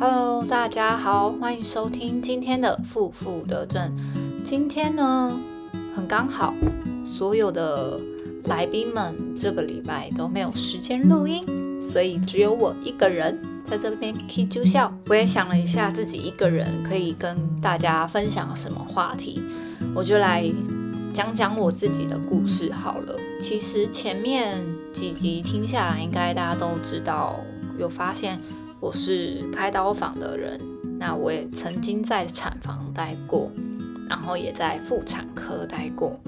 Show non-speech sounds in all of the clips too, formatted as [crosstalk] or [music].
Hello，大家好，欢迎收听今天的负负得正。今天呢，很刚好，所有的来宾们这个礼拜都没有时间录音，所以只有我一个人在这边 keep 住笑。我也想了一下，自己一个人可以跟大家分享什么话题，我就来讲讲我自己的故事好了。其实前面几集听下来，应该大家都知道，有发现。我是开刀房的人，那我也曾经在产房待过，然后也在妇产科待过。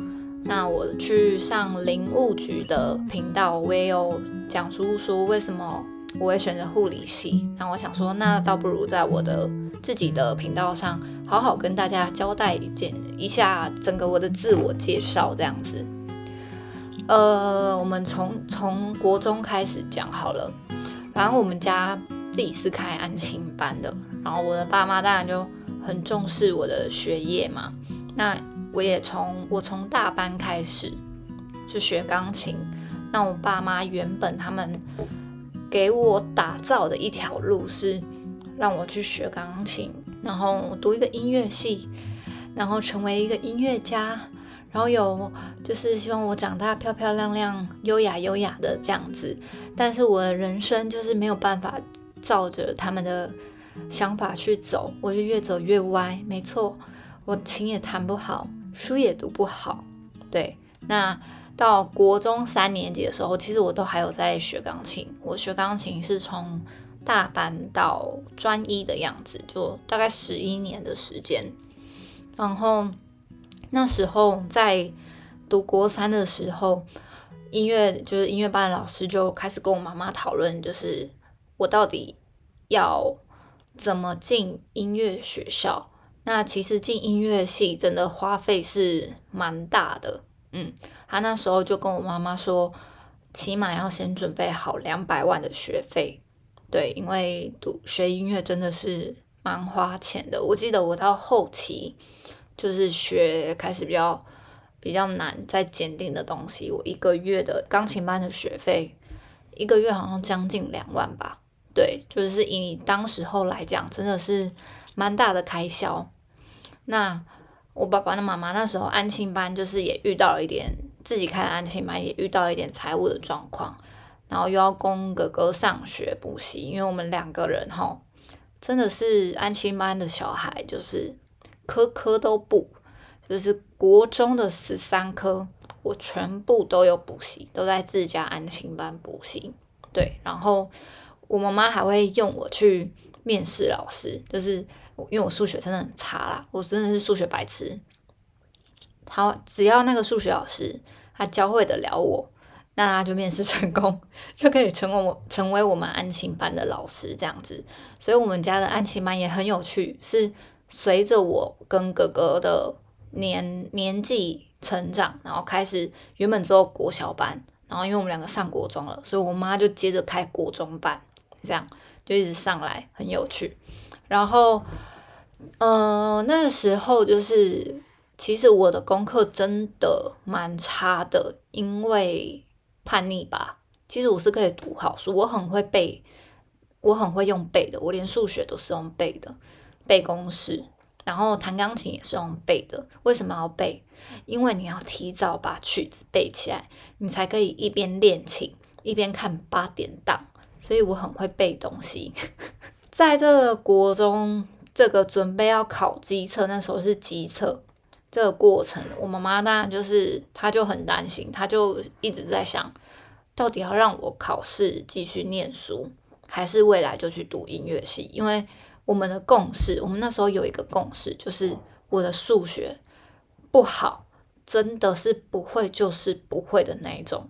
那我去上林务局的频道，我也讲出说为什么我会选择护理系。那我想说，那倒不如在我的自己的频道上，好好跟大家交代一件一下整个我的自我介绍这样子。呃，我们从从国中开始讲好了，反正我们家。自己是开安亲班的，然后我的爸妈当然就很重视我的学业嘛。那我也从我从大班开始就学钢琴。那我爸妈原本他们给我打造的一条路是让我去学钢琴，然后读一个音乐系，然后成为一个音乐家，然后有就是希望我长大漂漂亮亮、优雅优雅的这样子。但是我的人生就是没有办法。照着他们的想法去走，我就越走越歪。没错，我琴也弹不好，书也读不好。对，那到国中三年级的时候，其实我都还有在学钢琴。我学钢琴是从大班到专一的样子，就大概十一年的时间。然后那时候在读国三的时候，音乐就是音乐班的老师就开始跟我妈妈讨论，就是。我到底要怎么进音乐学校？那其实进音乐系真的花费是蛮大的。嗯，他那时候就跟我妈妈说，起码要先准备好两百万的学费。对，因为读学音乐真的是蛮花钱的。我记得我到后期就是学开始比较比较难再坚定的东西，我一个月的钢琴班的学费一个月好像将近两万吧。对，就是以你当时候来讲，真的是蛮大的开销。那我爸爸的妈妈那时候安心班，就是也遇到了一点自己开的安心班，也遇到了一点财务的状况，然后又要供哥哥上学补习，因为我们两个人哈，真的是安心班的小孩，就是科科都补，就是国中的十三科，我全部都有补习，都在自家安心班补习。对，然后。我妈妈还会用我去面试老师，就是因为我数学真的很差啦，我真的是数学白痴。好只要那个数学老师他教会得了我，那他就面试成功，就可以成为我成为我们安亲班的老师这样子。所以，我们家的安亲班也很有趣，是随着我跟哥哥的年年纪成长，然后开始原本只有国小班，然后因为我们两个上国中了，所以我妈就接着开国中班。这样就一直上来，很有趣。然后，嗯，那个时候就是，其实我的功课真的蛮差的，因为叛逆吧。其实我是可以读好书，我很会背，我很会用背的。我连数学都是用背的，背公式。然后弹钢琴也是用背的。为什么要背？因为你要提早把曲子背起来，你才可以一边练琴一边看八点档。所以我很会背东西，[laughs] 在这个国中，这个准备要考机测，那时候是机测这个过程，我妈妈当然就是她就很担心，她就一直在想，到底要让我考试继续念书，还是未来就去读音乐系？因为我们的共识，我们那时候有一个共识，就是我的数学不好，真的是不会就是不会的那一种。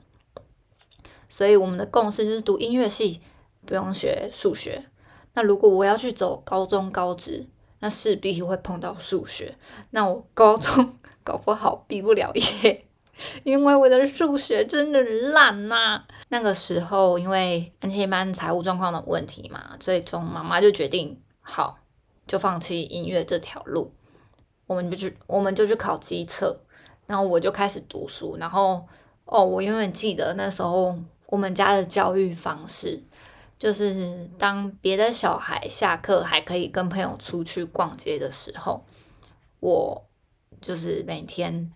所以我们的共识就是读音乐系不用学数学。那如果我要去走高中高职，那势必会碰到数学。那我高中 [laughs] 搞不好毕不了业，因为我的数学真的烂呐。那个时候因为安亲班财务状况的问题嘛，最终妈妈就决定好就放弃音乐这条路，我们就去我们就去考机测，然后我就开始读书。然后哦，我永远记得那时候。我们家的教育方式就是当别的小孩下课还可以跟朋友出去逛街的时候，我就是每天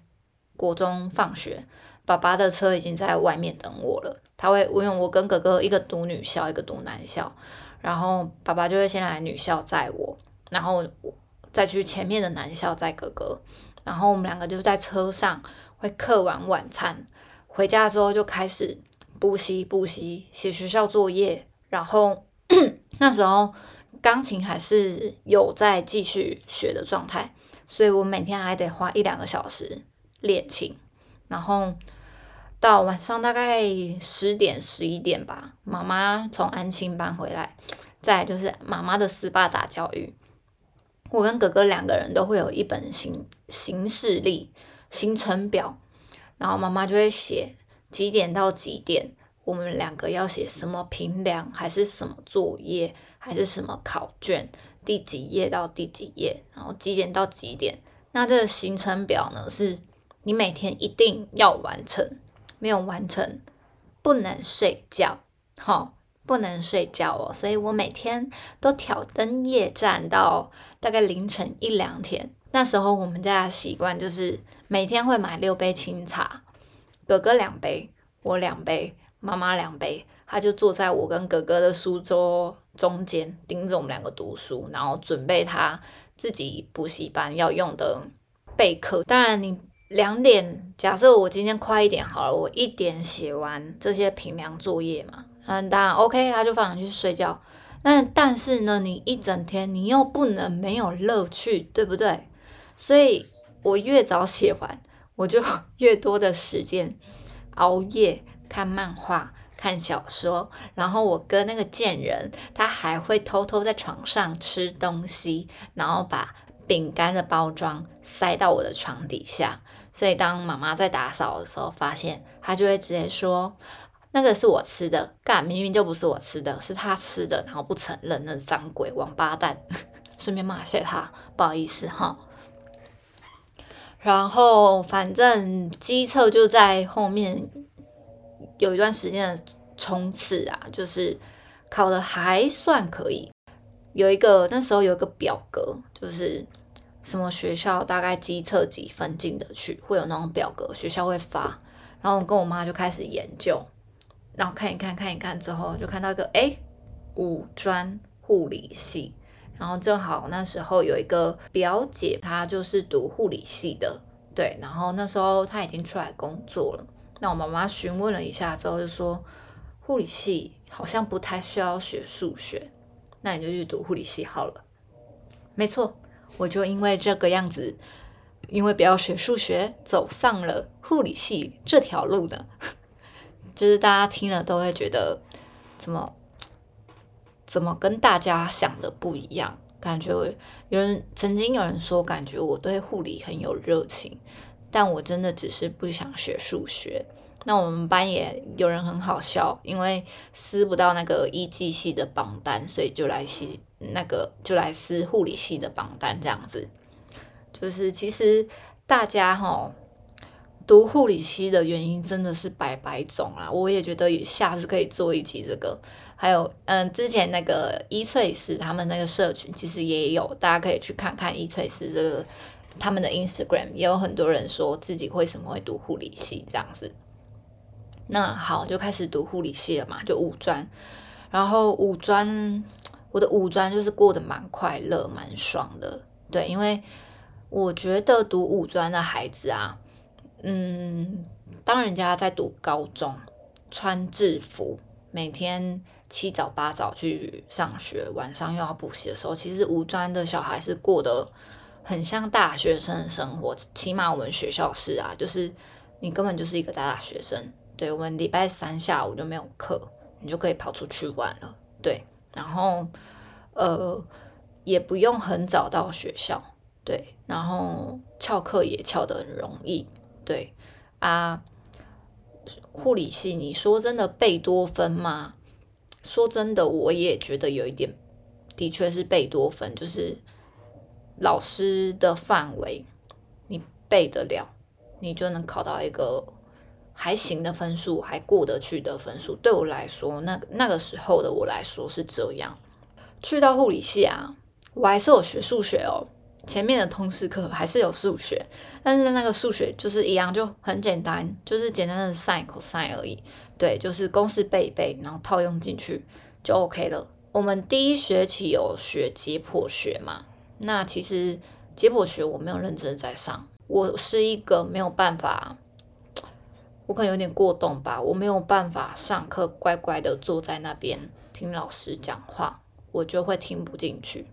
国中放学，爸爸的车已经在外面等我了。他会，因为我跟哥哥一个读女校，一个读男校，然后爸爸就会先来女校载我，然后我再去前面的男校载哥哥，然后我们两个就在车上会嗑完晚餐，回家之后就开始补习补习，写学校作业，然后 [clears throat] 那时候钢琴还是有在继续学的状态，所以我每天还得花一两个小时练琴，然后。到晚上大概十点十一点吧，妈妈从安亲班回来，再就是妈妈的斯巴达教育，我跟哥哥两个人都会有一本行行事历行程表，然后妈妈就会写几点到几点，我们两个要写什么评量，还是什么作业，还是什么考卷，第几页到第几页，然后几点到几点，那这个行程表呢，是你每天一定要完成。没有完成，不能睡觉，哈，不能睡觉哦。所以我每天都挑灯夜战到大概凌晨一两点。那时候我们家的习惯就是每天会买六杯清茶，哥哥两杯，我两杯，妈妈两杯。他就坐在我跟哥哥的书桌中间，盯着我们两个读书，然后准备他自己补习班要用的备课。当然你。两点，假设我今天快一点好了，我一点写完这些平量作业嘛，嗯，当然 OK，他就放你去睡觉。那但是呢，你一整天你又不能没有乐趣，对不对？所以我越早写完，我就 [laughs] 越多的时间熬夜看漫画、看小说。然后我哥那个贱人，他还会偷偷在床上吃东西，然后把饼干的包装塞到我的床底下。所以当妈妈在打扫的时候，发现他就会直接说：“那个是我吃的，干明明就不是我吃的，是他吃的，然后不承认，那脏鬼王八蛋。[laughs] ”顺便骂谢他，不好意思哈。然后反正机测就在后面有一段时间的冲刺啊，就是考的还算可以。有一个那时候有一个表格，就是。什么学校大概机测几分进得去，会有那种表格，学校会发。然后我跟我妈就开始研究，然后看一看，看一看之后，就看到一个哎，五专护理系。然后正好那时候有一个表姐，她就是读护理系的，对。然后那时候她已经出来工作了。那我妈妈询问了一下之后，就说护理系好像不太需要学数学，那你就去读护理系好了。没错。我就因为这个样子，因为不要学数学，走上了护理系这条路的，[laughs] 就是大家听了都会觉得怎么怎么跟大家想的不一样，感觉有人曾经有人说，感觉我对护理很有热情，但我真的只是不想学数学。那我们班也有人很好笑，因为撕不到那个一技系的榜单，所以就来撕那个就来撕护理系的榜单，这样子。就是其实大家哈读护理系的原因真的是百百种啊，我也觉得下次可以做一集这个。还有嗯，之前那个伊翠丝他们那个社群其实也有，大家可以去看看伊翠丝这个他们的 Instagram，也有很多人说自己为什么会读护理系这样子。那好，就开始读护理系了嘛，就五专。然后五专，我的五专就是过得蛮快乐、蛮爽的。对，因为我觉得读五专的孩子啊，嗯，当人家在读高中，穿制服，每天七早八早去上学，晚上又要补习的时候，其实五专的小孩是过得很像大学生的生活。起码我们学校是啊，就是你根本就是一个大大学生。对我们礼拜三下午就没有课，你就可以跑出去玩了。对，然后呃也不用很早到学校，对，然后翘课也翘得很容易。对啊，护理系你说真的贝多芬吗？说真的，我也觉得有一点，的确是贝多芬，就是老师的范围，你背得了，你就能考到一个。还行的分数，还过得去的分数。对我来说，那那个时候的我来说是这样。去到护理系啊，我还是有学数学哦。前面的通识课还是有数学，但是那个数学就是一样，就很简单，就是简单的 sin、cos 而已。对，就是公式背一背，然后套用进去就 OK 了。我们第一学期有学解剖学嘛？那其实解剖学我没有认真在上，我是一个没有办法，我可能有点过动吧，我没有办法上课乖乖的坐在那边听老师讲话，我就会听不进去。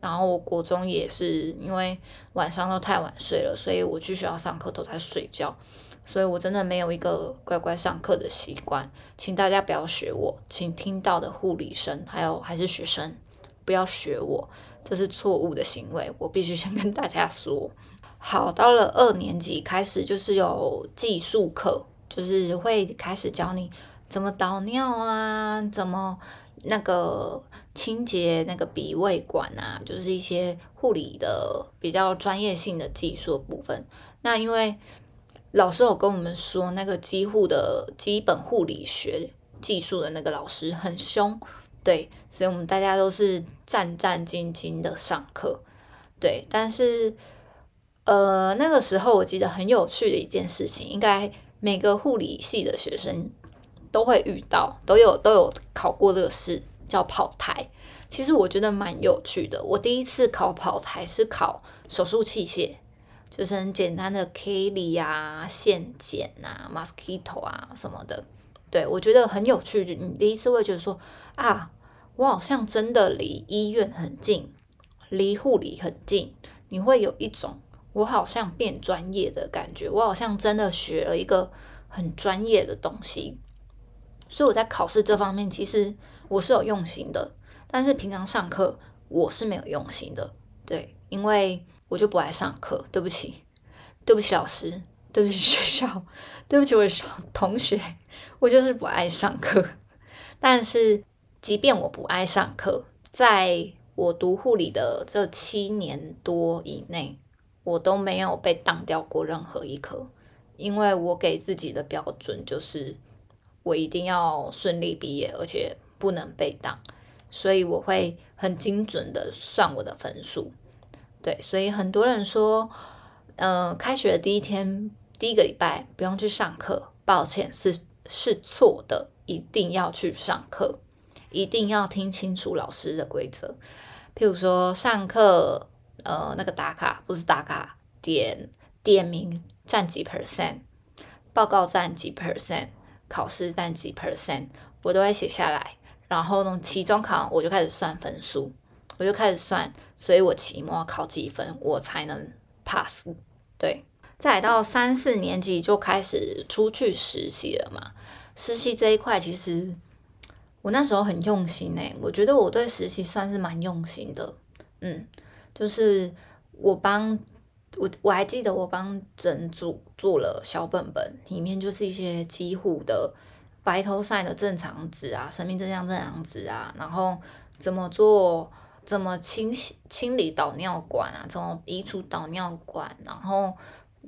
然后我国中也是因为晚上都太晚睡了，所以我去学校上课都在睡觉，所以我真的没有一个乖乖上课的习惯，请大家不要学我，请听到的护理生还有还是学生不要学我，这是错误的行为，我必须先跟大家说。好，到了二年级开始就是有技术课，就是会开始教你怎么导尿啊，怎么。那个清洁那个鼻胃管啊，就是一些护理的比较专业性的技术部分。那因为老师有跟我们说，那个基护的基本护理学技术的那个老师很凶，对，所以我们大家都是战战兢兢的上课，对。但是，呃，那个时候我记得很有趣的一件事情，应该每个护理系的学生。都会遇到，都有都有考过这个试，叫跑台。其实我觉得蛮有趣的。我第一次考跑台是考手术器械，就是很简单的 kly 啊、线剪啊、mosquito 啊什么的。对我觉得很有趣。你第一次会觉得说啊，我好像真的离医院很近，离护理很近。你会有一种我好像变专业的感觉，我好像真的学了一个很专业的东西。所以我在考试这方面，其实我是有用心的，但是平常上课我是没有用心的，对，因为我就不爱上课，对不起，对不起老师，对不起学校，[laughs] 对不起我的同学，我就是不爱上课。[laughs] 但是即便我不爱上课，在我读护理的这七年多以内，我都没有被当掉过任何一科，因为我给自己的标准就是。我一定要顺利毕业，而且不能被当，所以我会很精准的算我的分数。对，所以很多人说，嗯，开学的第一天、第一个礼拜不用去上课，抱歉，是是错的，一定要去上课，一定要听清楚老师的规则。譬如说上课，呃，那个打卡不是打卡，点点名占几 percent，报告占几 percent。考试占几 percent，我都会写下来。然后呢，期中考我就开始算分数，我就开始算，所以我期末考几分我才能 pass。对，再到三四年级就开始出去实习了嘛。实习这一块其实我那时候很用心诶，我觉得我对实习算是蛮用心的。嗯，就是我帮。我我还记得我帮整组做了小本本，里面就是一些几乎的白头赛的正常值啊，生命正向正常值啊，然后怎么做，怎么清洗清理导尿管啊，怎么移除导尿管，然后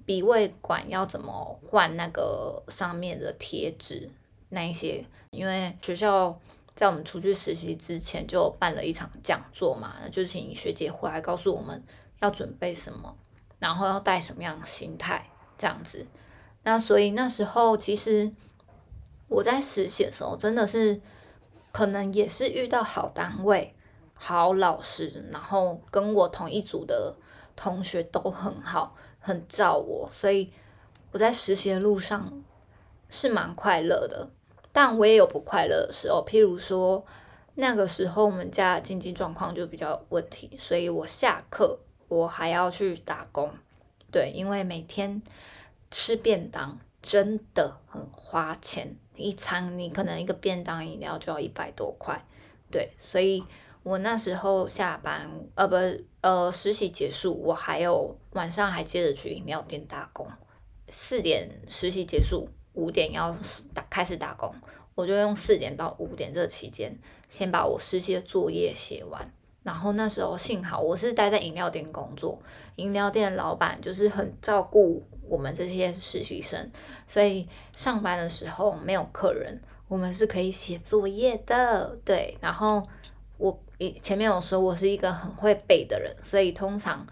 鼻胃管要怎么换那个上面的贴纸那一些，因为学校在我们出去实习之前就办了一场讲座嘛，就请学姐回来告诉我们要准备什么。然后要带什么样的心态这样子？那所以那时候其实我在实习的时候，真的是可能也是遇到好单位、好老师，然后跟我同一组的同学都很好，很照我，所以我在实习的路上是蛮快乐的。但我也有不快乐的时候，譬如说那个时候我们家经济状况就比较有问题，所以我下课。我还要去打工，对，因为每天吃便当真的很花钱，一餐你可能一个便当饮料就要一百多块，对，所以我那时候下班，呃，不，呃，实习结束，我还有晚上还接着去饮料店打工，四点实习结束，五点要打开始打工，我就用四点到五点这期间，先把我实习的作业写完。然后那时候幸好我是待在饮料店工作，饮料店老板就是很照顾我们这些实习生，所以上班的时候没有客人，我们是可以写作业的。对，然后前面有说我是一个很会背的人，所以通常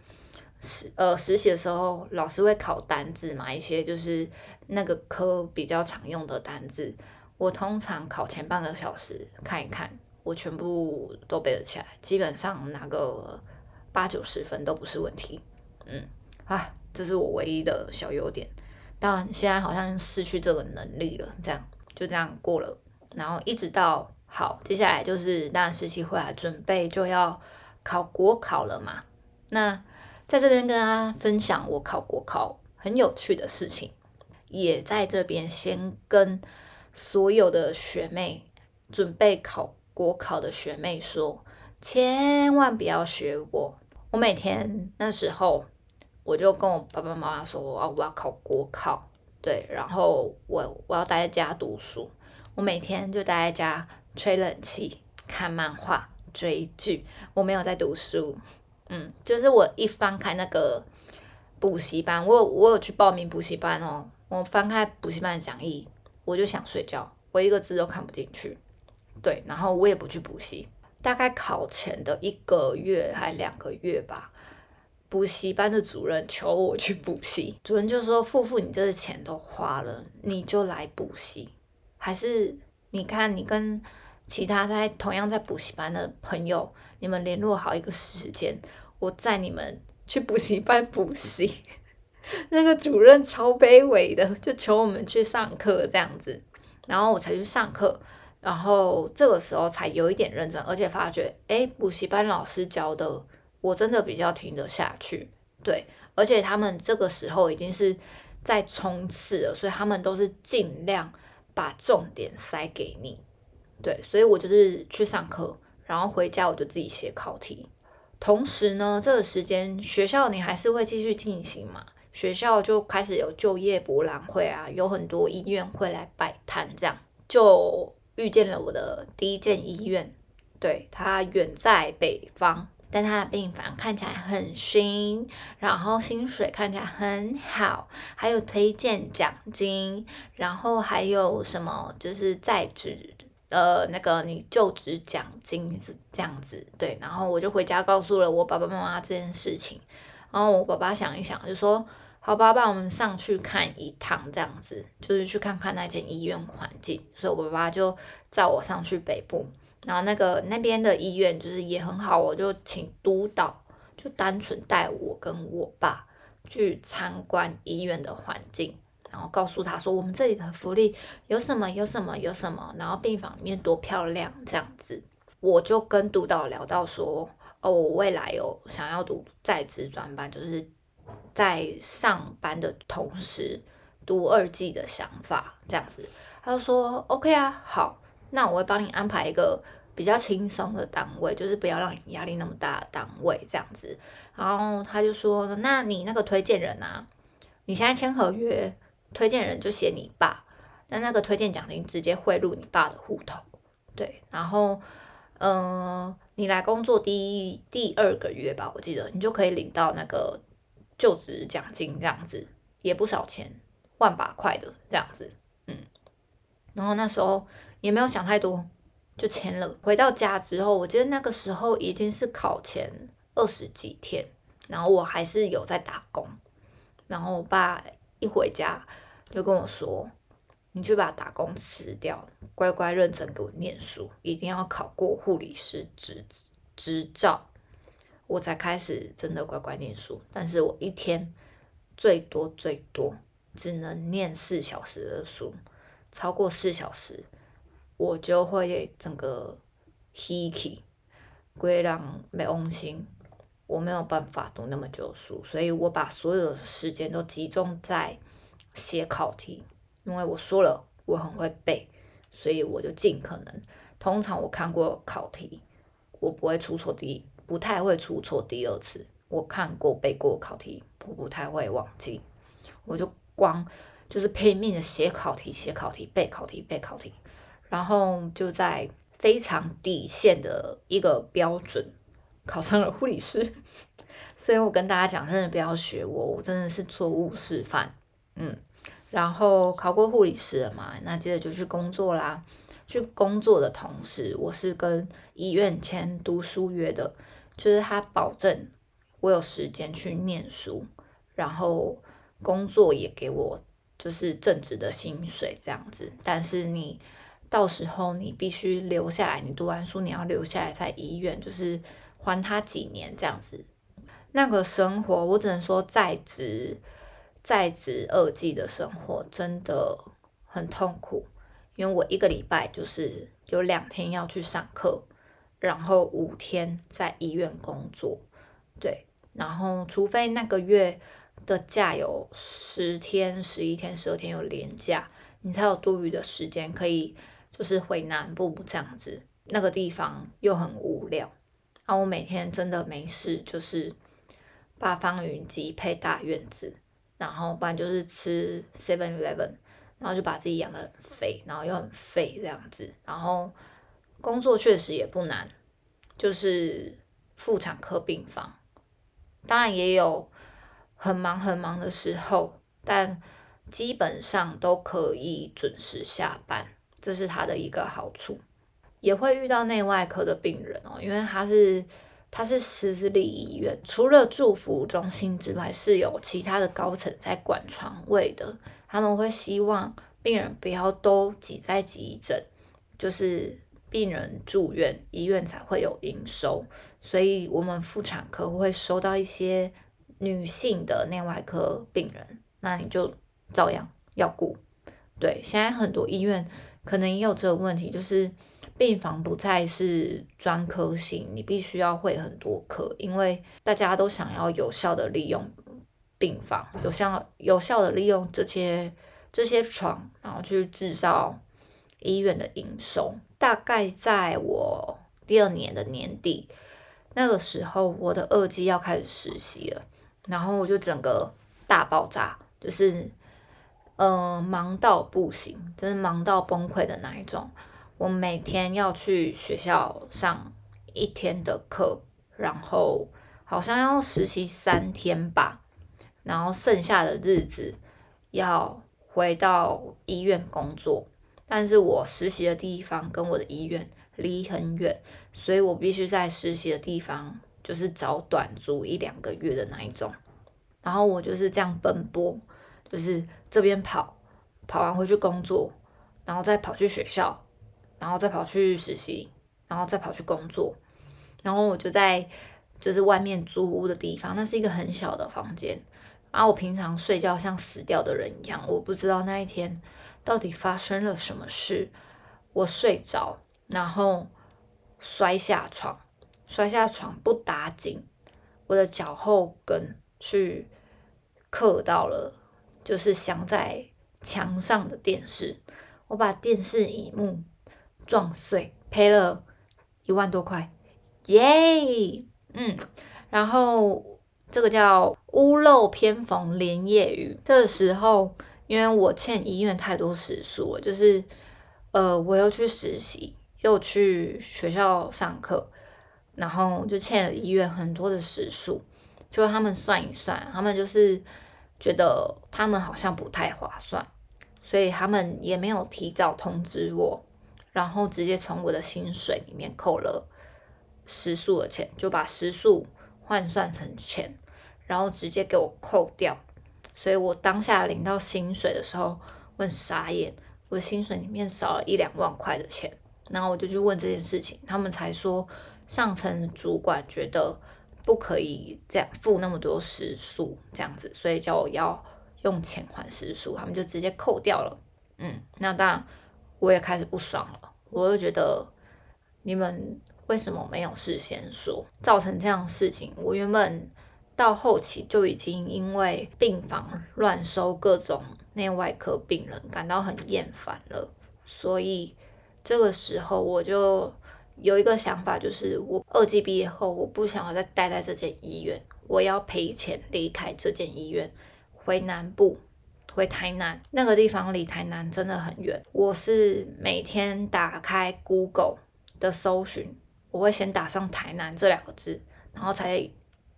实呃实习的时候老师会考单字嘛，一些就是那个科比较常用的单字，我通常考前半个小时看一看。我全部都背得起来，基本上拿个八九十分都不是问题。嗯，啊，这是我唯一的小优点。当然，现在好像失去这个能力了。这样就这样过了，然后一直到好，接下来就是当然实习回来准备就要考国考了嘛。那在这边跟大家分享我考国考很有趣的事情，也在这边先跟所有的学妹准备考。国考的学妹说：“千万不要学我。”我每天那时候，我就跟我爸爸妈妈说：“我要我要考国考，对，然后我我要待在家读书。我每天就待在家吹冷气、看漫画、追剧，我没有在读书。嗯，就是我一翻开那个补习班，我有我有去报名补习班哦。我翻开补习班的讲义，我就想睡觉，我一个字都看不进去。”对，然后我也不去补习，大概考前的一个月还两个月吧，补习班的主任求我去补习，主任就说：“付付，你这个钱都花了，你就来补习，还是你看你跟其他在同样在补习班的朋友，你们联络好一个时间，我载你们去补习班补习。[laughs] ”那个主任超卑微的，就求我们去上课这样子，然后我才去上课。然后这个时候才有一点认真，而且发觉，哎，补习班老师教的我真的比较听得下去，对，而且他们这个时候已经是在冲刺了，所以他们都是尽量把重点塞给你，对，所以我就是去上课，然后回家我就自己写考题，同时呢，这个时间学校你还是会继续进行嘛，学校就开始有就业博览会啊，有很多医院会来摆摊，这样就。遇见了我的第一间医院，对它远在北方，但它的病房看起来很新，然后薪水看起来很好，还有推荐奖金，然后还有什么就是在职呃那个你就职奖金这样子，对，然后我就回家告诉了我爸爸妈妈这件事情，然后我爸爸想一想就说。好吧，爸，我们上去看一趟，这样子就是去看看那间医院环境。所以我爸爸就载我上去北部，然后那个那边的医院就是也很好，我就请督导就单纯带我跟我爸去参观医院的环境，然后告诉他说我们这里的福利有什么有什么有什么，然后病房里面多漂亮这样子。我就跟督导聊到说，哦，我未来有想要读在职专班，就是。在上班的同时读二季的想法，这样子，他就说 OK 啊，好，那我会帮你安排一个比较轻松的单位，就是不要让你压力那么大的单位，这样子。然后他就说，那你那个推荐人啊，你现在签合约，推荐人就写你爸，那那个推荐奖金直接汇入你爸的户头，对。然后，嗯，你来工作第一第二个月吧，我记得你就可以领到那个。就职奖金这样子也不少钱，万把块的这样子，嗯，然后那时候也没有想太多，就签了。回到家之后，我记得那个时候已经是考前二十几天，然后我还是有在打工。然后我爸一回家就跟我说：“你去把打工辞掉，乖乖认真给我念书，一定要考过护理师执执照。”我才开始真的乖乖念书，但是我一天最多最多只能念四小时的书，超过四小时我就会整个 hiki 归让没用心，我没有办法读那么久书，所以我把所有的时间都集中在写考题，因为我说了我很会背，所以我就尽可能，通常我看过考题，我不会出错第一。不太会出错第二次，我看过背过考题，我不太会忘记，我就光就是拼命的写考题，写考题，背考题，背考题，然后就在非常底线的一个标准考上了护理师。[laughs] 所以我跟大家讲，真的不要学我，我真的是错误示范。嗯，然后考过护理师了嘛，那接着就去工作啦。去工作的同时，我是跟医院签读书约的，就是他保证我有时间去念书，然后工作也给我就是正职的薪水这样子。但是你到时候你必须留下来，你读完书你要留下来在医院，就是还他几年这样子。那个生活，我只能说在职在职二季的生活真的很痛苦，因为我一个礼拜就是有两天要去上课，然后五天在医院工作，对，然后除非那个月的假有十天、十一天、十二天有连假，你才有多余的时间可以就是回南部这样子，那个地方又很无聊，我每天真的没事就是。八方云集配大院子，然后不然就是吃 Seven Eleven，然后就把自己养的很肥，然后又很废这样子。然后工作确实也不难，就是妇产科病房，当然也有很忙很忙的时候，但基本上都可以准时下班，这是它的一个好处。也会遇到内外科的病人哦，因为他是。他是私立医院，除了住服中心之外，是有其他的高层在管床位的。他们会希望病人不要都挤在急诊，就是病人住院，医院才会有营收。所以，我们妇产科会收到一些女性的内外科病人，那你就照样要顾。对，现在很多医院可能也有这个问题，就是。病房不再是专科型，你必须要会很多科，因为大家都想要有效的利用病房，有效有效的利用这些这些床，然后去制造医院的营收。大概在我第二年的年底，那个时候我的二季要开始实习了，然后我就整个大爆炸，就是嗯忙到不行，就是忙到崩溃的那一种。我每天要去学校上一天的课，然后好像要实习三天吧，然后剩下的日子要回到医院工作。但是我实习的地方跟我的医院离很远，所以我必须在实习的地方就是找短租一两个月的那一种。然后我就是这样奔波，就是这边跑，跑完回去工作，然后再跑去学校。然后再跑去实习，然后再跑去工作，然后我就在就是外面租屋的地方，那是一个很小的房间。然后我平常睡觉像死掉的人一样，我不知道那一天到底发生了什么事。我睡着，然后摔下床，摔下床不打紧，我的脚后跟去刻到了，就是镶在墙上的电视，我把电视荧幕。撞碎，赔了一万多块，耶，嗯，然后这个叫屋漏偏逢连夜雨，这时候因为我欠医院太多时数了，就是呃，我又去实习，又去学校上课，然后就欠了医院很多的时数，就他们算一算，他们就是觉得他们好像不太划算，所以他们也没有提早通知我。然后直接从我的薪水里面扣了食宿的钱，就把食宿换算成钱，然后直接给我扣掉。所以我当下领到薪水的时候，问傻眼，我的薪水里面少了一两万块的钱。然后我就去问这件事情，他们才说上层主管觉得不可以这样付那么多食宿这样子，所以叫我要用钱还食宿，他们就直接扣掉了。嗯，那当然。我也开始不爽了，我就觉得你们为什么没有事先说，造成这样的事情？我原本到后期就已经因为病房乱收各种内外科病人感到很厌烦了，所以这个时候我就有一个想法，就是我二季毕业后，我不想要再待在这间医院，我要赔钱离开这间医院，回南部。回台南那个地方离台南真的很远。我是每天打开 Google 的搜寻，我会先打上台南这两个字，然后才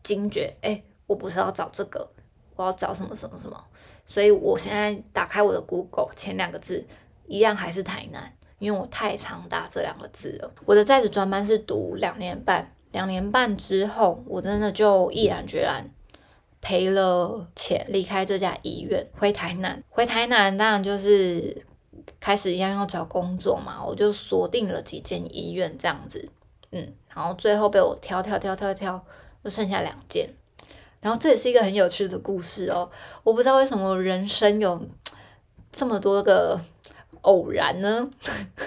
惊觉，哎，我不是要找这个，我要找什么什么什么。所以我现在打开我的 Google，前两个字一样还是台南，因为我太常打这两个字了。我的在职专班是读两年半，两年半之后，我真的就毅然决然赔了钱离开这家医院，回台南。回台南当然就是开始一样要找工作嘛，我就锁定了几间医院这样子，嗯，然后最后被我挑挑挑挑挑，就剩下两间。然后这也是一个很有趣的故事哦，我不知道为什么人生有这么多个偶然呢？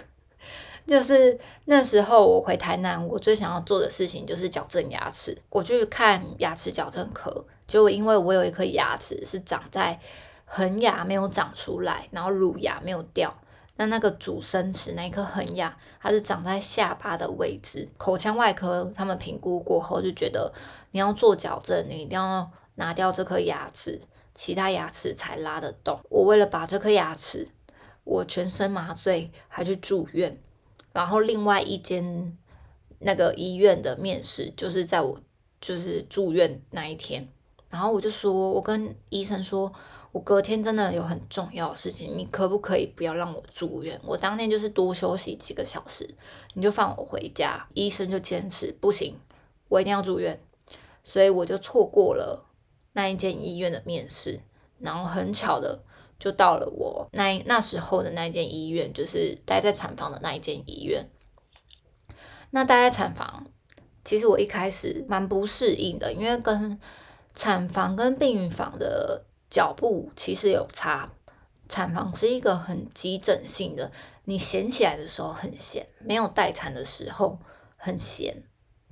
[laughs] 就是那时候我回台南，我最想要做的事情就是矫正牙齿。我去看牙齿矫正科，就因为我有一颗牙齿是长在恒牙没有长出来，然后乳牙没有掉。那那个主生齿那一颗恒牙，它是长在下巴的位置。口腔外科他们评估过后就觉得，你要做矫正，你一定要拿掉这颗牙齿，其他牙齿才拉得动。我为了把这颗牙齿，我全身麻醉，还去住院。然后另外一间那个医院的面试，就是在我就是住院那一天。然后我就说，我跟医生说。我隔天真的有很重要的事情，你可不可以不要让我住院？我当天就是多休息几个小时，你就放我回家。医生就坚持不行，我一定要住院，所以我就错过了那一间医院的面试，然后很巧的就到了我那那时候的那一间医院，就是待在产房的那一间医院。那待在产房，其实我一开始蛮不适应的，因为跟产房跟病孕房的。脚步其实有差，产房是一个很急诊性的，你闲起来的时候很闲，没有待产的时候很闲，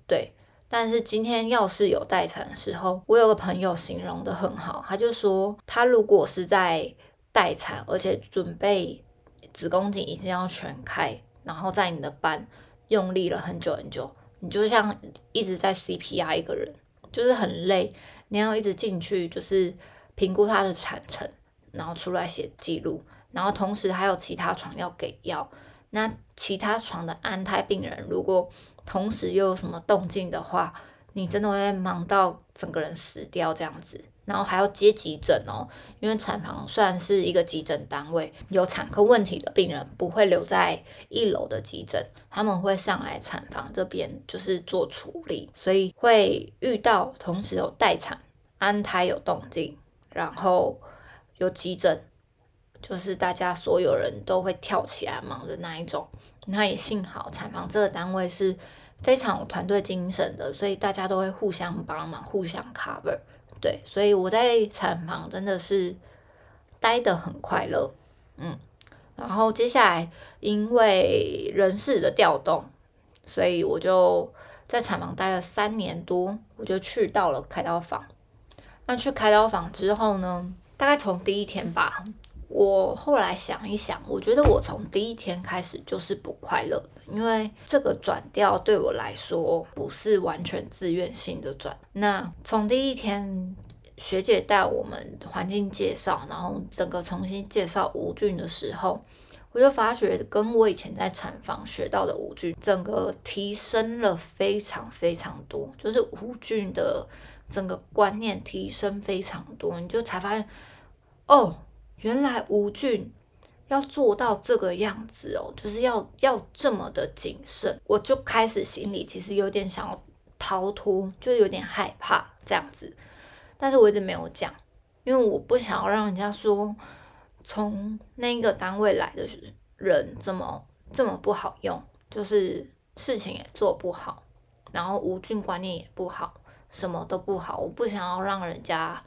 对。但是今天要是有待产的时候，我有个朋友形容的很好，他就说他如果是在待产，而且准备子宫颈一定要全开，然后在你的班用力了很久很久，你就像一直在 CPR 一个人，就是很累，你要一直进去就是。评估他的产程，然后出来写记录，然后同时还有其他床要给药。那其他床的安胎病人，如果同时又有什么动静的话，你真的会忙到整个人死掉这样子。然后还要接急诊哦，因为产房虽然是一个急诊单位，有产科问题的病人不会留在一楼的急诊，他们会上来产房这边就是做处理，所以会遇到同时有待产、安胎有动静。然后有急诊，就是大家所有人都会跳起来忙的那一种。那也幸好产房这个单位是非常有团队精神的，所以大家都会互相帮忙、互相 cover。对，所以我在产房真的是待得很快乐。嗯，然后接下来因为人事的调动，所以我就在产房待了三年多，我就去到了开刀房。那去开刀房之后呢？大概从第一天吧，我后来想一想，我觉得我从第一天开始就是不快乐的，因为这个转调对我来说不是完全自愿性的转。那从第一天学姐带我们环境介绍，然后整个重新介绍吴俊的时候，我就发觉跟我以前在产房学到的吴俊，整个提升了非常非常多，就是吴俊的。整个观念提升非常多，你就才发现，哦，原来吴俊要做到这个样子哦，就是要要这么的谨慎。我就开始心里其实有点想要逃脱，就有点害怕这样子，但是我一直没有讲，因为我不想要让人家说从那个单位来的人这么这么不好用，就是事情也做不好，然后吴俊观念也不好。什么都不好，我不想要让人家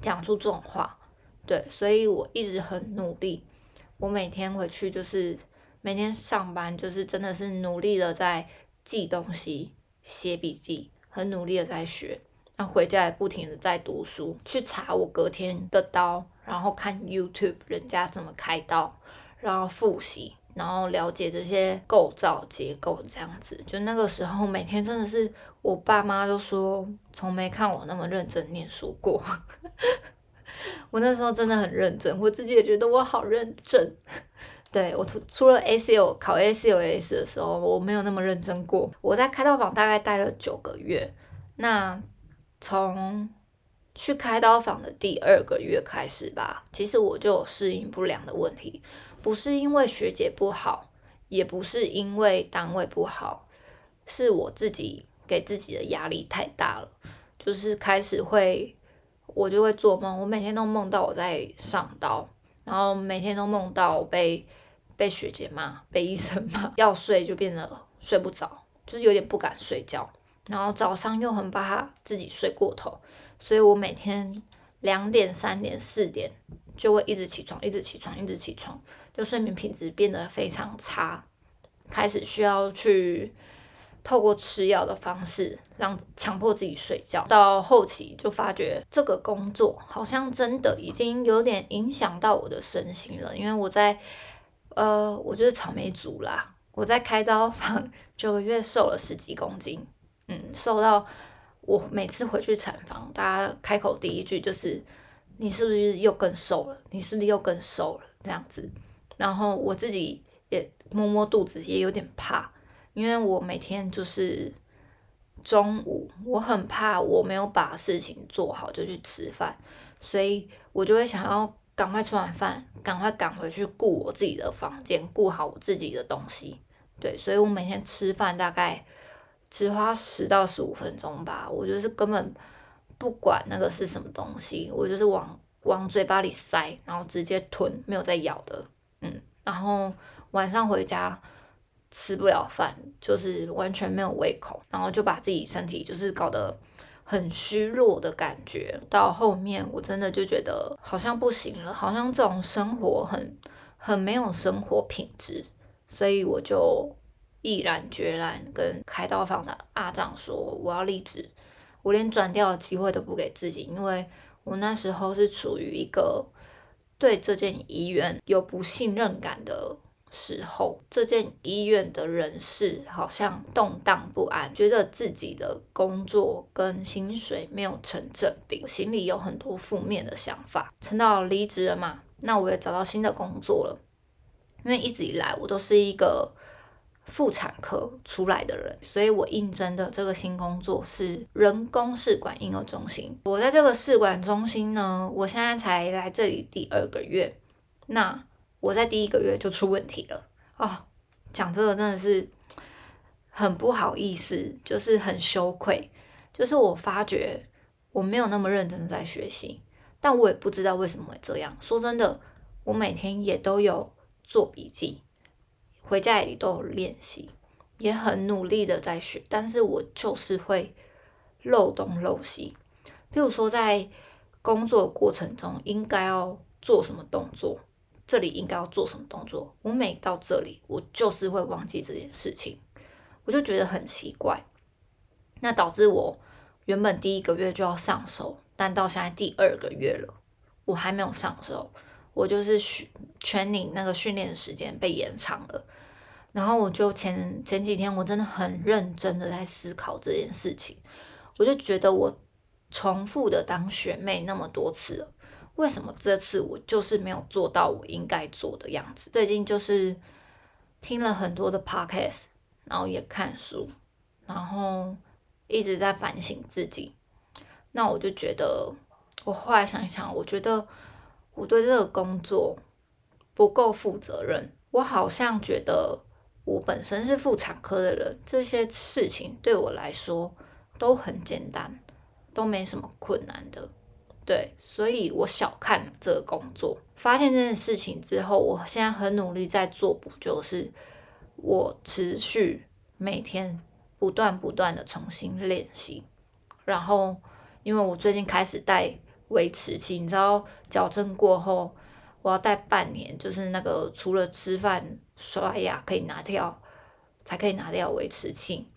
讲出这种话，对，所以我一直很努力。我每天回去就是每天上班，就是真的是努力的在记东西、写笔记，很努力的在学。那回家也不停的在读书，去查我隔天的刀，然后看 YouTube 人家怎么开刀，然后复习。然后了解这些构造结构，这样子，就那个时候每天真的是，我爸妈都说从没看我那么认真念书过。[laughs] 我那时候真的很认真，我自己也觉得我好认真。对我除除了 ACL 考 ACLS 的时候，我没有那么认真过。我在开刀房大概待了九个月，那从去开刀房的第二个月开始吧，其实我就有适应不良的问题，不是因为学姐不好，也不是因为单位不好，是我自己给自己的压力太大了，就是开始会，我就会做梦，我每天都梦到我在上刀，然后每天都梦到被被学姐骂，被医生骂，[laughs] 要睡就变得睡不着，就是有点不敢睡觉，然后早上又很怕自己睡过头。所以我每天两点、三点、四点就会一直起床，一直起床，一直起床，就睡眠品质变得非常差，开始需要去透过吃药的方式让强迫自己睡觉。到后期就发觉这个工作好像真的已经有点影响到我的身心了，因为我在呃，我就是草莓族啦，我在开刀房 [laughs] 九个月瘦了十几公斤，嗯，瘦到。我每次回去产房，大家开口第一句就是：“你是不是又更瘦了？你是不是又更瘦了？”这样子，然后我自己也摸摸肚子，也有点怕，因为我每天就是中午，我很怕我没有把事情做好就去吃饭，所以我就会想要赶快吃完饭，赶快赶回去顾我自己的房间，顾好我自己的东西。对，所以我每天吃饭大概。只花十到十五分钟吧，我就是根本不管那个是什么东西，我就是往往嘴巴里塞，然后直接吞，没有再咬的，嗯，然后晚上回家吃不了饭，就是完全没有胃口，然后就把自己身体就是搞得很虚弱的感觉。到后面我真的就觉得好像不行了，好像这种生活很很没有生活品质，所以我就。毅然决然跟开刀房的阿长说：“我要离职，我连转掉的机会都不给自己，因为我那时候是处于一个对这间医院有不信任感的时候。这间医院的人事好像动荡不安，觉得自己的工作跟薪水没有成正比，心里有很多负面的想法。撑到离职了嘛，那我也找到新的工作了，因为一直以来我都是一个。”妇产科出来的人，所以我应征的这个新工作是人工试管婴儿中心。我在这个试管中心呢，我现在才来这里第二个月，那我在第一个月就出问题了哦。讲这个真的是很不好意思，就是很羞愧，就是我发觉我没有那么认真在学习，但我也不知道为什么会这样。说真的，我每天也都有做笔记。回家也都有练习，也很努力的在学，但是我就是会漏东漏西。比如说在工作过程中应该要做什么动作，这里应该要做什么动作，我每到这里我就是会忘记这件事情，我就觉得很奇怪。那导致我原本第一个月就要上手，但到现在第二个月了，我还没有上手。我就是训全领那个训练的时间被延长了，然后我就前前几天我真的很认真的在思考这件事情，我就觉得我重复的当学妹那么多次，为什么这次我就是没有做到我应该做的样子？最近就是听了很多的 podcast，然后也看书，然后一直在反省自己，那我就觉得，我后来想一想，我觉得。我对这个工作不够负责任，我好像觉得我本身是妇产科的人，这些事情对我来说都很简单，都没什么困难的，对，所以我小看这个工作。发现这件事情之后，我现在很努力在做补救，是我持续每天不断不断的重新练习，然后因为我最近开始带。维持期，你知道矫正过后，我要戴半年，就是那个除了吃饭、刷牙可以拿掉，才可以拿掉维持器。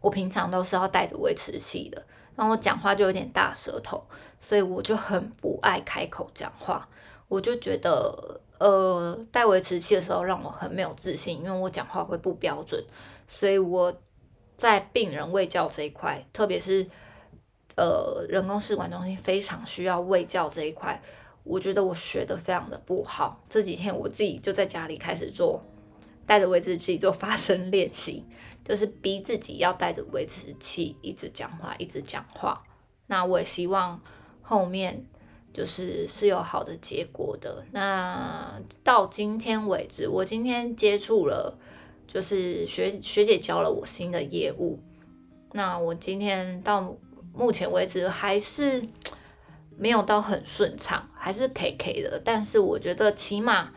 我平常都是要带着维持器的，然后我讲话就有点大舌头，所以我就很不爱开口讲话。我就觉得，呃，戴维持器的时候让我很没有自信，因为我讲话会不标准，所以我在病人喂教这一块，特别是。呃，人工试管中心非常需要喂教这一块，我觉得我学的非常的不好。这几天我自己就在家里开始做，带着喂食器做发声练习，就是 [laughs] 逼自己要带着维持器一直讲话，一直讲话。那我也希望后面就是是有好的结果的。那到今天为止，我今天接触了，就是学学姐教了我新的业务。那我今天到目前为止还是没有到很顺畅，还是 K K 的。但是我觉得起码。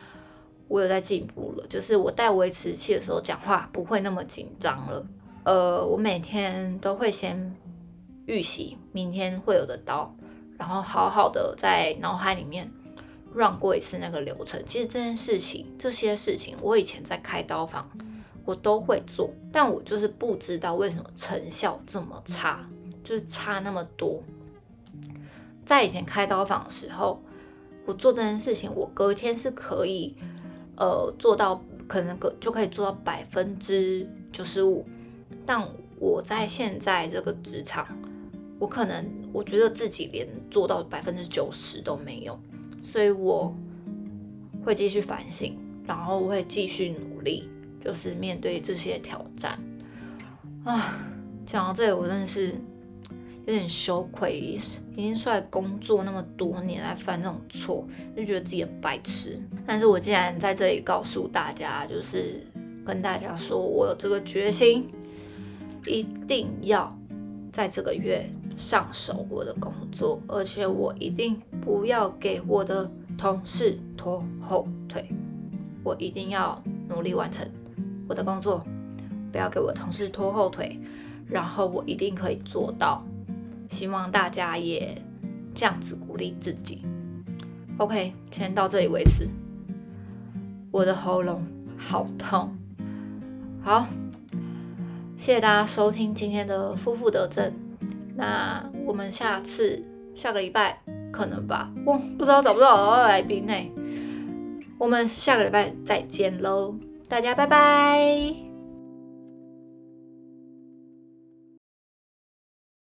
我有在进步了，就是我带维持器的时候讲话不会那么紧张了。呃，我每天都会先预习明天会有的刀，然后好好的在脑海里面绕过一次那个流程。其实这件事情，这些事情我以前在开刀房我都会做，但我就是不知道为什么成效这么差，就是差那么多。在以前开刀房的时候，我做这件事情，我隔天是可以。呃，做到可能个就可以做到百分之九十五，但我在现在这个职场，我可能我觉得自己连做到百分之九十都没有，所以我会继续反省，然后会继续努力，就是面对这些挑战。啊，讲到这里，我真的是。有点羞愧，已经出来工作那么多年，来犯这种错，就觉得自己很白痴。但是我既然在这里告诉大家，就是跟大家说我有这个决心，一定要在这个月上手我的工作，而且我一定不要给我的同事拖后腿，我一定要努力完成我的工作，不要给我同事拖后腿，然后我一定可以做到。希望大家也这样子鼓励自己。OK，先到这里为止。我的喉咙好痛。好，谢谢大家收听今天的夫妇得正。那我们下次下个礼拜可能吧，我不知道找不找到来宾呢。我们下个礼拜再见喽，大家拜拜。